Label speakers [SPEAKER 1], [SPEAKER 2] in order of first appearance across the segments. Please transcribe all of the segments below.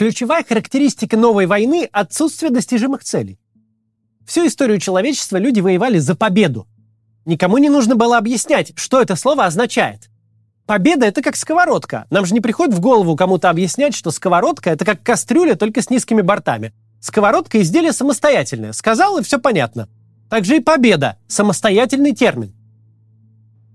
[SPEAKER 1] Ключевая характеристика новой войны – отсутствие достижимых целей. Всю историю человечества люди воевали за победу. Никому не нужно было объяснять, что это слово означает. Победа – это как сковородка. Нам же не приходит в голову кому-то объяснять, что сковородка – это как кастрюля, только с низкими бортами. Сковородка – изделие самостоятельное. Сказал, и все понятно. Также и победа – самостоятельный термин.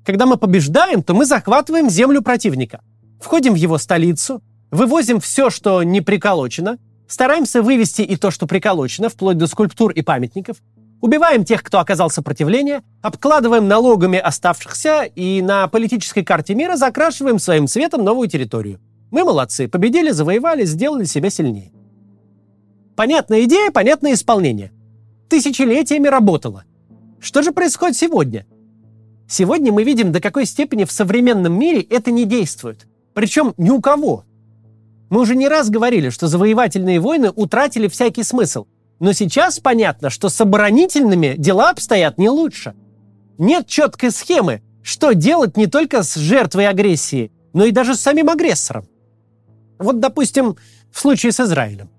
[SPEAKER 1] Когда мы побеждаем, то мы захватываем землю противника. Входим в его столицу, вывозим все, что не приколочено, стараемся вывести и то, что приколочено, вплоть до скульптур и памятников, убиваем тех, кто оказал сопротивление, обкладываем налогами оставшихся и на политической карте мира закрашиваем своим цветом новую территорию. Мы молодцы, победили, завоевали, сделали себя сильнее. Понятная идея, понятное исполнение. Тысячелетиями работало. Что же происходит сегодня? Сегодня мы видим, до какой степени в современном мире это не действует. Причем ни у кого. Мы уже не раз говорили, что завоевательные войны утратили всякий смысл. Но сейчас понятно, что с оборонительными дела обстоят не лучше. Нет четкой схемы, что делать не только с жертвой агрессии, но и даже с самим агрессором. Вот, допустим, в случае с Израилем.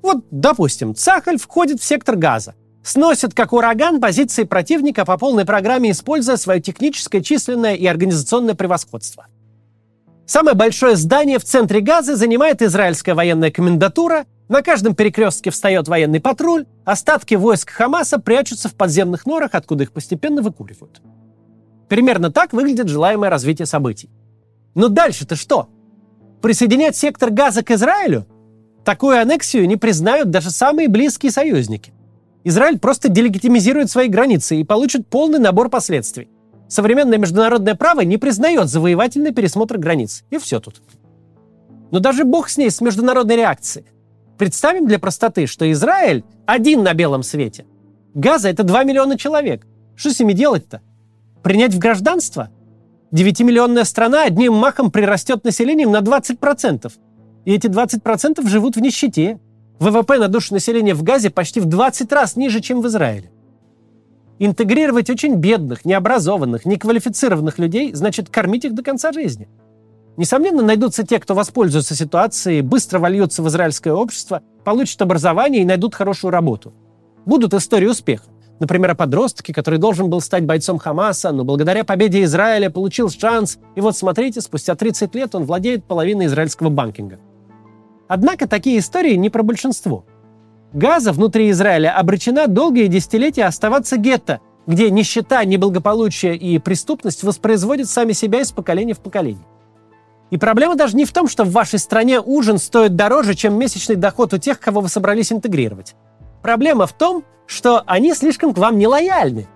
[SPEAKER 1] Вот, допустим, Цахаль входит в сектор газа, сносит как ураган позиции противника по полной программе, используя свое техническое, численное и организационное превосходство. Самое большое здание в центре Газы занимает израильская военная комендатура, на каждом перекрестке встает военный патруль, остатки войск Хамаса прячутся в подземных норах, откуда их постепенно выкуривают. Примерно так выглядит желаемое развитие событий. Но дальше-то что? Присоединять сектор Газа к Израилю – Такую аннексию не признают даже самые близкие союзники. Израиль просто делегитимизирует свои границы и получит полный набор последствий. Современное международное право не признает завоевательный пересмотр границ. И все тут. Но даже бог с ней, с международной реакцией. Представим для простоты, что Израиль один на белом свете. Газа – это 2 миллиона человек. Что с ними делать-то? Принять в гражданство? 9-миллионная страна одним махом прирастет населением на 20%. И эти 20% живут в нищете. ВВП на душу населения в Газе почти в 20 раз ниже, чем в Израиле. Интегрировать очень бедных, необразованных, неквалифицированных людей значит кормить их до конца жизни. Несомненно, найдутся те, кто воспользуется ситуацией, быстро вольются в израильское общество, получат образование и найдут хорошую работу. Будут истории успеха. Например, о подростке, который должен был стать бойцом Хамаса, но благодаря победе Израиля получил шанс, и вот смотрите, спустя 30 лет он владеет половиной израильского банкинга. Однако такие истории не про большинство. Газа внутри Израиля обречена долгие десятилетия оставаться гетто, где нищета, неблагополучие и преступность воспроизводят сами себя из поколения в поколение. И проблема даже не в том, что в вашей стране ужин стоит дороже, чем месячный доход у тех, кого вы собрались интегрировать. Проблема в том, что они слишком к вам не лояльны.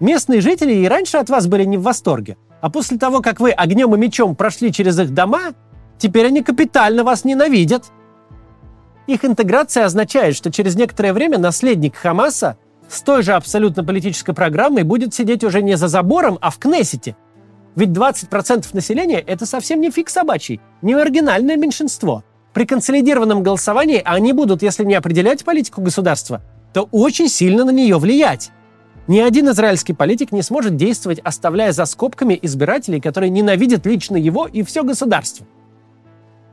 [SPEAKER 1] Местные жители и раньше от вас были не в восторге, а после того, как вы огнем и мечом прошли через их дома, Теперь они капитально вас ненавидят. Их интеграция означает, что через некоторое время наследник Хамаса с той же абсолютно политической программой будет сидеть уже не за забором, а в Кнессете. Ведь 20% населения – это совсем не фиг собачий, не маргинальное меньшинство. При консолидированном голосовании они будут, если не определять политику государства, то очень сильно на нее влиять. Ни один израильский политик не сможет действовать, оставляя за скобками избирателей, которые ненавидят лично его и все государство –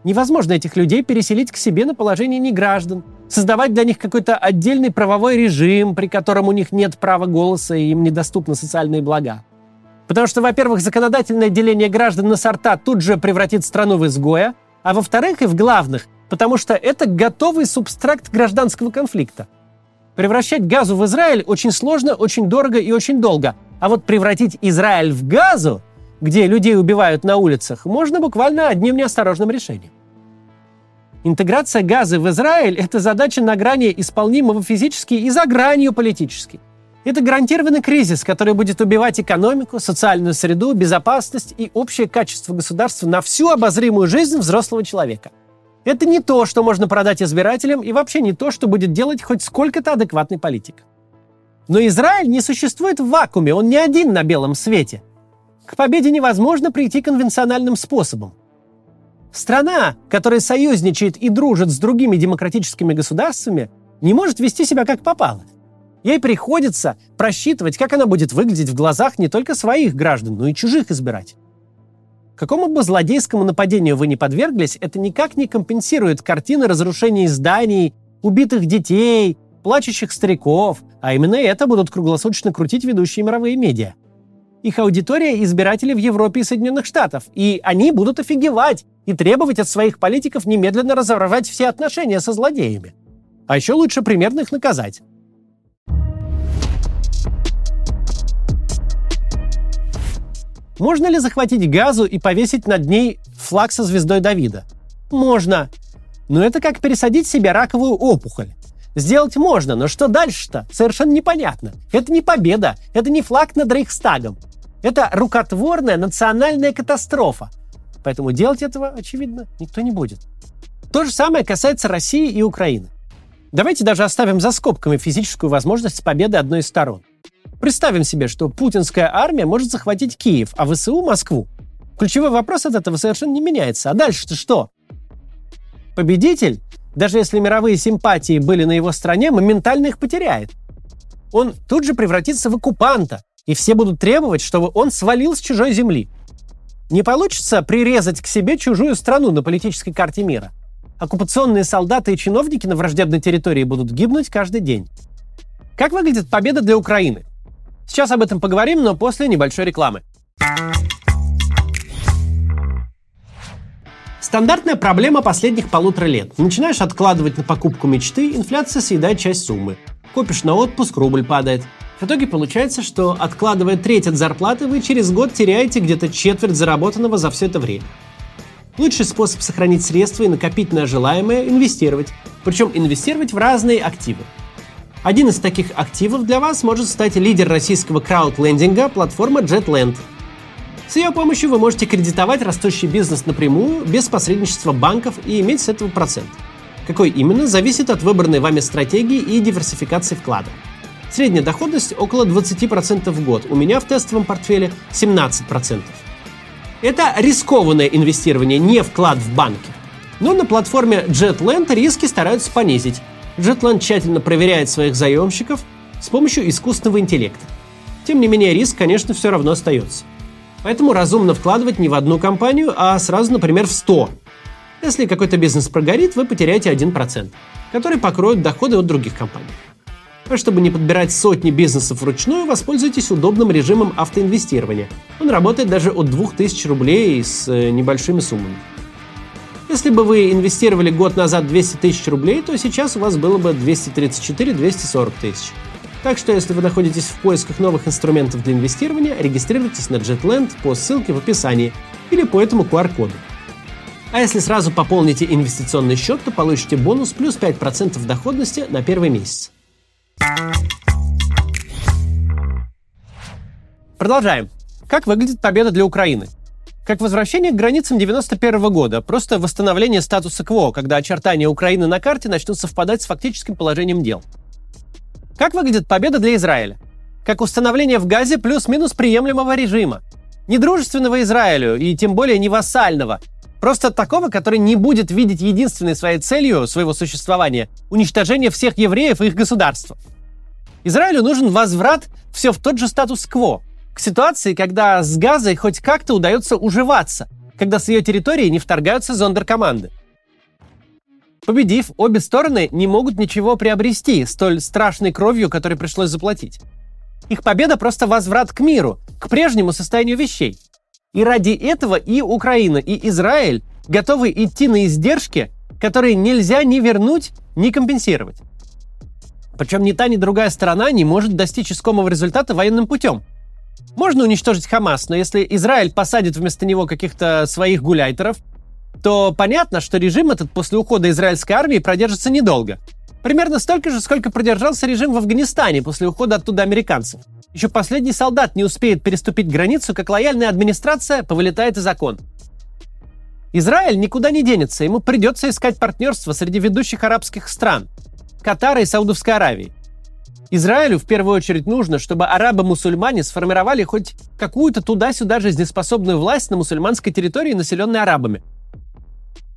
[SPEAKER 1] Невозможно этих людей переселить к себе на положение неграждан, создавать для них какой-то отдельный правовой режим, при котором у них нет права голоса и им недоступны социальные блага. Потому что, во-первых, законодательное деление граждан на сорта тут же превратит страну в изгоя, а во-вторых, и в главных, потому что это готовый субстракт гражданского конфликта. Превращать газу в Израиль очень сложно, очень дорого и очень долго. А вот превратить Израиль в газу, где людей убивают на улицах, можно буквально одним неосторожным решением. Интеграция газа в Израиль – это задача на грани исполнимого физически и за гранью политически. Это гарантированный кризис, который будет убивать экономику, социальную среду, безопасность и общее качество государства на всю обозримую жизнь взрослого человека. Это не то, что можно продать избирателям, и вообще не то, что будет делать хоть сколько-то адекватный политик. Но Израиль не существует в вакууме, он не один на белом свете. К победе невозможно прийти конвенциональным способом – Страна, которая союзничает и дружит с другими демократическими государствами, не может вести себя как попало. Ей приходится просчитывать, как она будет выглядеть в глазах не только своих граждан, но и чужих избирателей. Какому бы злодейскому нападению вы не подверглись, это никак не компенсирует картины разрушений зданий, убитых детей, плачущих стариков, а именно это будут круглосуточно крутить ведущие мировые медиа. Их аудитория – избиратели в Европе и Соединенных Штатах, и они будут офигевать и требовать от своих политиков немедленно разорвать все отношения со злодеями. А еще лучше примерно их наказать. Можно ли захватить газу и повесить над ней флаг со звездой Давида? Можно. Но это как пересадить себе раковую опухоль. Сделать можно, но что дальше-то? Совершенно непонятно. Это не победа, это не флаг над Рейхстагом. Это рукотворная национальная катастрофа. Поэтому делать этого, очевидно, никто не будет. То же самое касается России и Украины. Давайте даже оставим за скобками физическую возможность победы одной из сторон – Представим себе, что путинская армия может захватить Киев, а ВСУ – Москву. Ключевой вопрос от этого совершенно не меняется. А дальше-то что? Победитель, даже если мировые симпатии были на его стороне, моментально их потеряет. Он тут же превратится в оккупанта, и все будут требовать, чтобы он свалил с чужой земли. Не получится прирезать к себе чужую страну на политической карте мира. Оккупационные солдаты и чиновники на враждебной территории будут гибнуть каждый день. Как выглядит победа для Украины? Сейчас об этом поговорим, но после небольшой рекламы. Стандартная проблема последних полутора лет. Начинаешь откладывать на покупку мечты, инфляция съедает часть суммы. Копишь на отпуск, рубль падает. В итоге получается, что откладывая треть от зарплаты, вы через год теряете где-то четверть заработанного за все это время. Лучший способ сохранить средства и накопить на желаемое – инвестировать. Причем инвестировать в разные активы. Один из таких активов для вас может стать лидер российского краудлендинга платформа JetLand. С ее помощью вы можете кредитовать растущий бизнес напрямую, без посредничества банков и иметь с этого процент. Какой именно, зависит от выбранной вами стратегии и диверсификации вклада. Средняя доходность около 20% в год. У меня в тестовом портфеле 17%. Это рискованное инвестирование, не вклад в банки. Но на платформе JetLand риски стараются понизить. Jetland тщательно проверяет своих заемщиков с помощью искусственного интеллекта. Тем не менее, риск, конечно, все равно остается. Поэтому разумно вкладывать не в одну компанию, а сразу, например, в 100. Если какой-то бизнес прогорит, вы потеряете 1%, который покроет доходы от других компаний. А чтобы не подбирать сотни бизнесов вручную, воспользуйтесь удобным режимом автоинвестирования. Он работает даже от 2000 рублей с э, небольшими суммами. Если бы вы инвестировали год назад 200 тысяч рублей, то сейчас у вас было бы 234-240 тысяч. Так что, если вы находитесь в поисках новых инструментов для инвестирования, регистрируйтесь на JetLand по ссылке в описании или по этому QR-коду. А если сразу пополните инвестиционный счет, то получите бонус плюс 5% доходности на первый месяц. Продолжаем. Как выглядит победа для Украины? как возвращение к границам 91 года, просто восстановление статуса КВО, когда очертания Украины на карте начнут совпадать с фактическим положением дел. Как выглядит победа для Израиля? Как установление в Газе плюс-минус приемлемого режима. Не дружественного Израилю и тем более не вассального, просто такого, который не будет видеть единственной своей целью своего существования уничтожение всех евреев и их государства. Израилю нужен возврат все в тот же статус-кво, к ситуации, когда с Газой хоть как-то удается уживаться, когда с ее территории не вторгаются зондеркоманды. Победив, обе стороны не могут ничего приобрести столь страшной кровью, которой пришлось заплатить. Их победа просто возврат к миру, к прежнему состоянию вещей. И ради этого и Украина, и Израиль готовы идти на издержки, которые нельзя ни вернуть, ни компенсировать. Причем ни та, ни другая сторона не может достичь искомого результата военным путем – можно уничтожить Хамас, но если Израиль посадит вместо него каких-то своих гуляйтеров, то понятно, что режим этот после ухода израильской армии продержится недолго. Примерно столько же, сколько продержался режим в Афганистане после ухода оттуда американцев. Еще последний солдат не успеет переступить границу, как лояльная администрация повылетает из окон. Израиль никуда не денется, ему придется искать партнерство среди ведущих арабских стран – Катара и Саудовской Аравии. Израилю в первую очередь нужно, чтобы арабы-мусульмане сформировали хоть какую-то туда-сюда жизнеспособную власть на мусульманской территории, населенной арабами.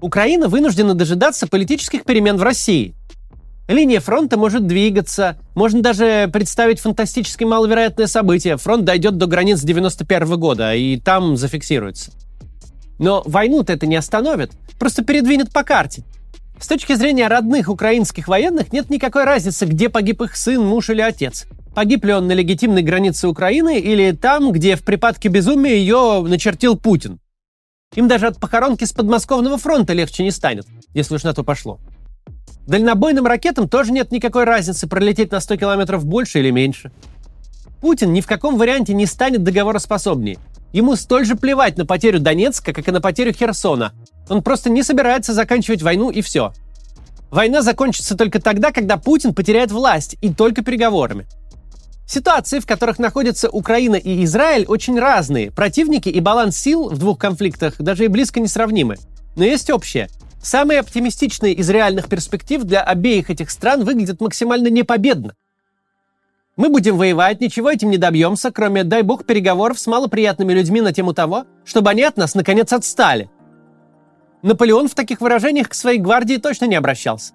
[SPEAKER 1] Украина вынуждена дожидаться политических перемен в России. Линия фронта может двигаться, можно даже представить фантастически маловероятное событие. Фронт дойдет до границ 91 года, и там зафиксируется. Но войну-то это не остановит, просто передвинет по карте. С точки зрения родных украинских военных нет никакой разницы, где погиб их сын, муж или отец. Погиб ли он на легитимной границе Украины или там, где в припадке безумия ее начертил Путин. Им даже от похоронки с подмосковного фронта легче не станет, если уж на то пошло. Дальнобойным ракетам тоже нет никакой разницы, пролететь на 100 километров больше или меньше. Путин ни в каком варианте не станет договороспособнее. Ему столь же плевать на потерю Донецка, как и на потерю Херсона. Он просто не собирается заканчивать войну и все. Война закончится только тогда, когда Путин потеряет власть, и только переговорами. Ситуации, в которых находятся Украина и Израиль, очень разные. Противники и баланс сил в двух конфликтах даже и близко не сравнимы. Но есть общее. Самые оптимистичные из реальных перспектив для обеих этих стран выглядят максимально непобедно. Мы будем воевать, ничего этим не добьемся, кроме, дай бог, переговоров с малоприятными людьми на тему того, чтобы они от нас наконец отстали. Наполеон в таких выражениях к своей гвардии точно не обращался.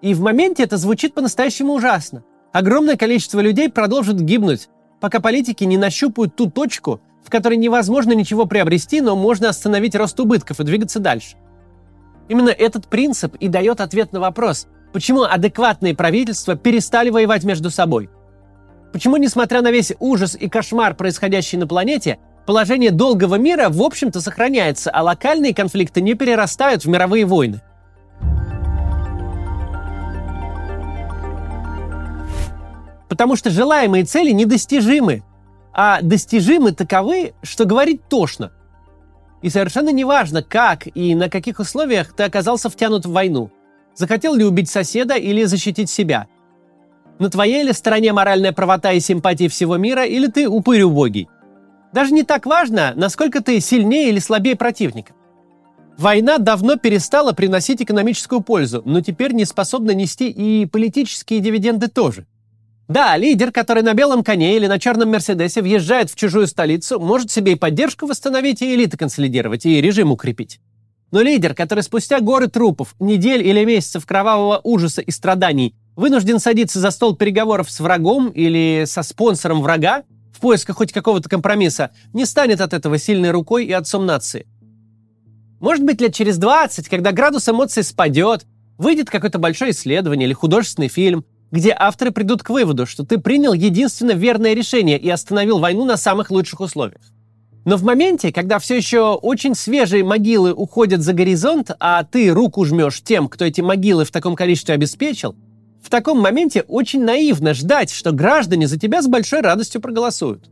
[SPEAKER 1] И в моменте это звучит по-настоящему ужасно. Огромное количество людей продолжит гибнуть, пока политики не нащупают ту точку, в которой невозможно ничего приобрести, но можно остановить рост убытков и двигаться дальше. Именно этот принцип и дает ответ на вопрос, почему адекватные правительства перестали воевать между собой. Почему, несмотря на весь ужас и кошмар, происходящий на планете, положение долгого мира, в общем-то, сохраняется, а локальные конфликты не перерастают в мировые войны. Потому что желаемые цели недостижимы, а достижимы таковы, что говорить тошно. И совершенно неважно, как и на каких условиях ты оказался втянут в войну. Захотел ли убить соседа или защитить себя. На твоей ли стороне моральная правота и симпатии всего мира, или ты упырь убогий. Даже не так важно, насколько ты сильнее или слабее противника. Война давно перестала приносить экономическую пользу, но теперь не способна нести и политические дивиденды тоже – да, лидер, который на белом коне или на черном Мерседесе въезжает в чужую столицу, может себе и поддержку восстановить, и элиты консолидировать, и режим укрепить. Но лидер, который спустя горы трупов, недель или месяцев кровавого ужаса и страданий вынужден садиться за стол переговоров с врагом или со спонсором врага в поисках хоть какого-то компромисса, не станет от этого сильной рукой и отцом нации. Может быть, лет через 20, когда градус эмоций спадет, выйдет какое-то большое исследование или художественный фильм – где авторы придут к выводу, что ты принял единственно верное решение и остановил войну на самых лучших условиях. Но в моменте, когда все еще очень свежие могилы уходят за горизонт, а ты руку жмешь тем, кто эти могилы в таком количестве обеспечил, в таком моменте очень наивно ждать, что граждане за тебя с большой радостью проголосуют.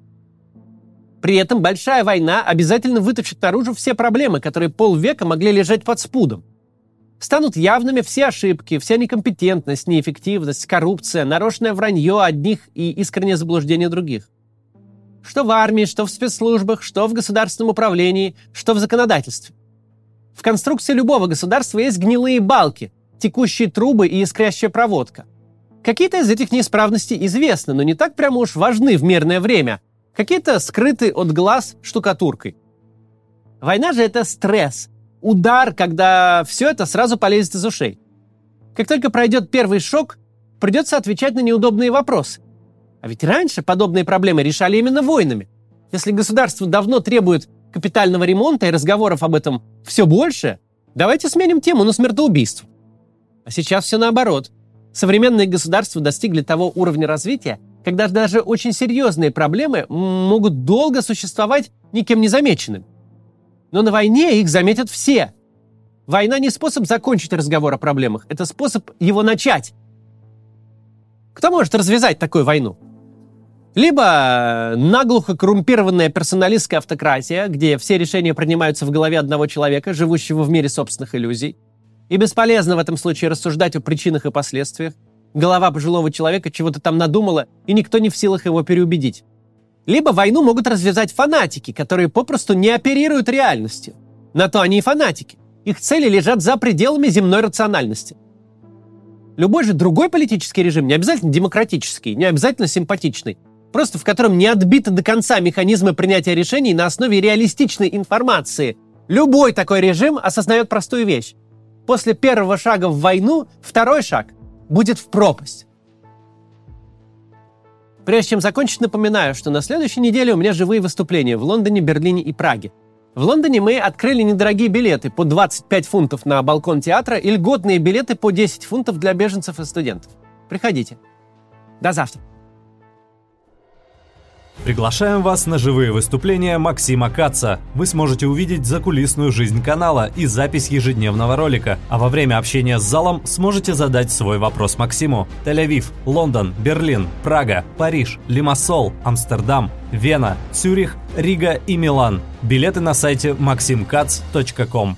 [SPEAKER 1] При этом большая война обязательно вытащит наружу все проблемы, которые полвека могли лежать под спудом – станут явными все ошибки, вся некомпетентность, неэффективность, коррупция, нарочное вранье одних и искреннее заблуждение других. Что в армии, что в спецслужбах, что в государственном управлении, что в законодательстве. В конструкции любого государства есть гнилые балки, текущие трубы и искрящая проводка. Какие-то из этих неисправностей известны, но не так прямо уж важны в мирное время. Какие-то скрыты от глаз штукатуркой. Война же это стресс – удар, когда все это сразу полезет из ушей. Как только пройдет первый шок, придется отвечать на неудобные вопросы. А ведь раньше подобные проблемы решали именно войнами. Если государство давно требует капитального ремонта и разговоров об этом все больше, давайте сменим тему на смертоубийство. А сейчас все наоборот. Современные государства достигли того уровня развития, когда даже очень серьезные проблемы могут долго существовать никем не замеченными. Но на войне их заметят все. Война не способ закончить разговор о проблемах, это способ его начать. Кто может развязать такую войну? Либо наглухо коррумпированная персоналистская автократия, где все решения принимаются в голове одного человека, живущего в мире собственных иллюзий. И бесполезно в этом случае рассуждать о причинах и последствиях. Голова пожилого человека чего-то там надумала, и никто не в силах его переубедить. Либо войну могут развязать фанатики, которые попросту не оперируют реальностью. На то они и фанатики. Их цели лежат за пределами земной рациональности. Любой же другой политический режим, не обязательно демократический, не обязательно симпатичный, просто в котором не отбиты до конца механизмы принятия решений на основе реалистичной информации. Любой такой режим осознает простую вещь. После первого шага в войну – второй шаг – будет в пропасть. Прежде чем закончить, напоминаю, что на следующей неделе у меня живые выступления в Лондоне, Берлине и Праге. В Лондоне мы открыли недорогие билеты по 25 фунтов на балкон театра и льготные билеты по 10 фунтов для беженцев и студентов. Приходите. До завтра.
[SPEAKER 2] Приглашаем вас на живые выступления Максима Каца. Вы сможете увидеть закулисную жизнь канала и запись ежедневного ролика, а во время общения с залом сможете задать свой вопрос Максиму. Тель-Авив, Лондон, Берлин, Прага, Париж, Лимассол, Амстердам, Вена, Цюрих, Рига и Милан. Билеты на сайте maximkatz.com.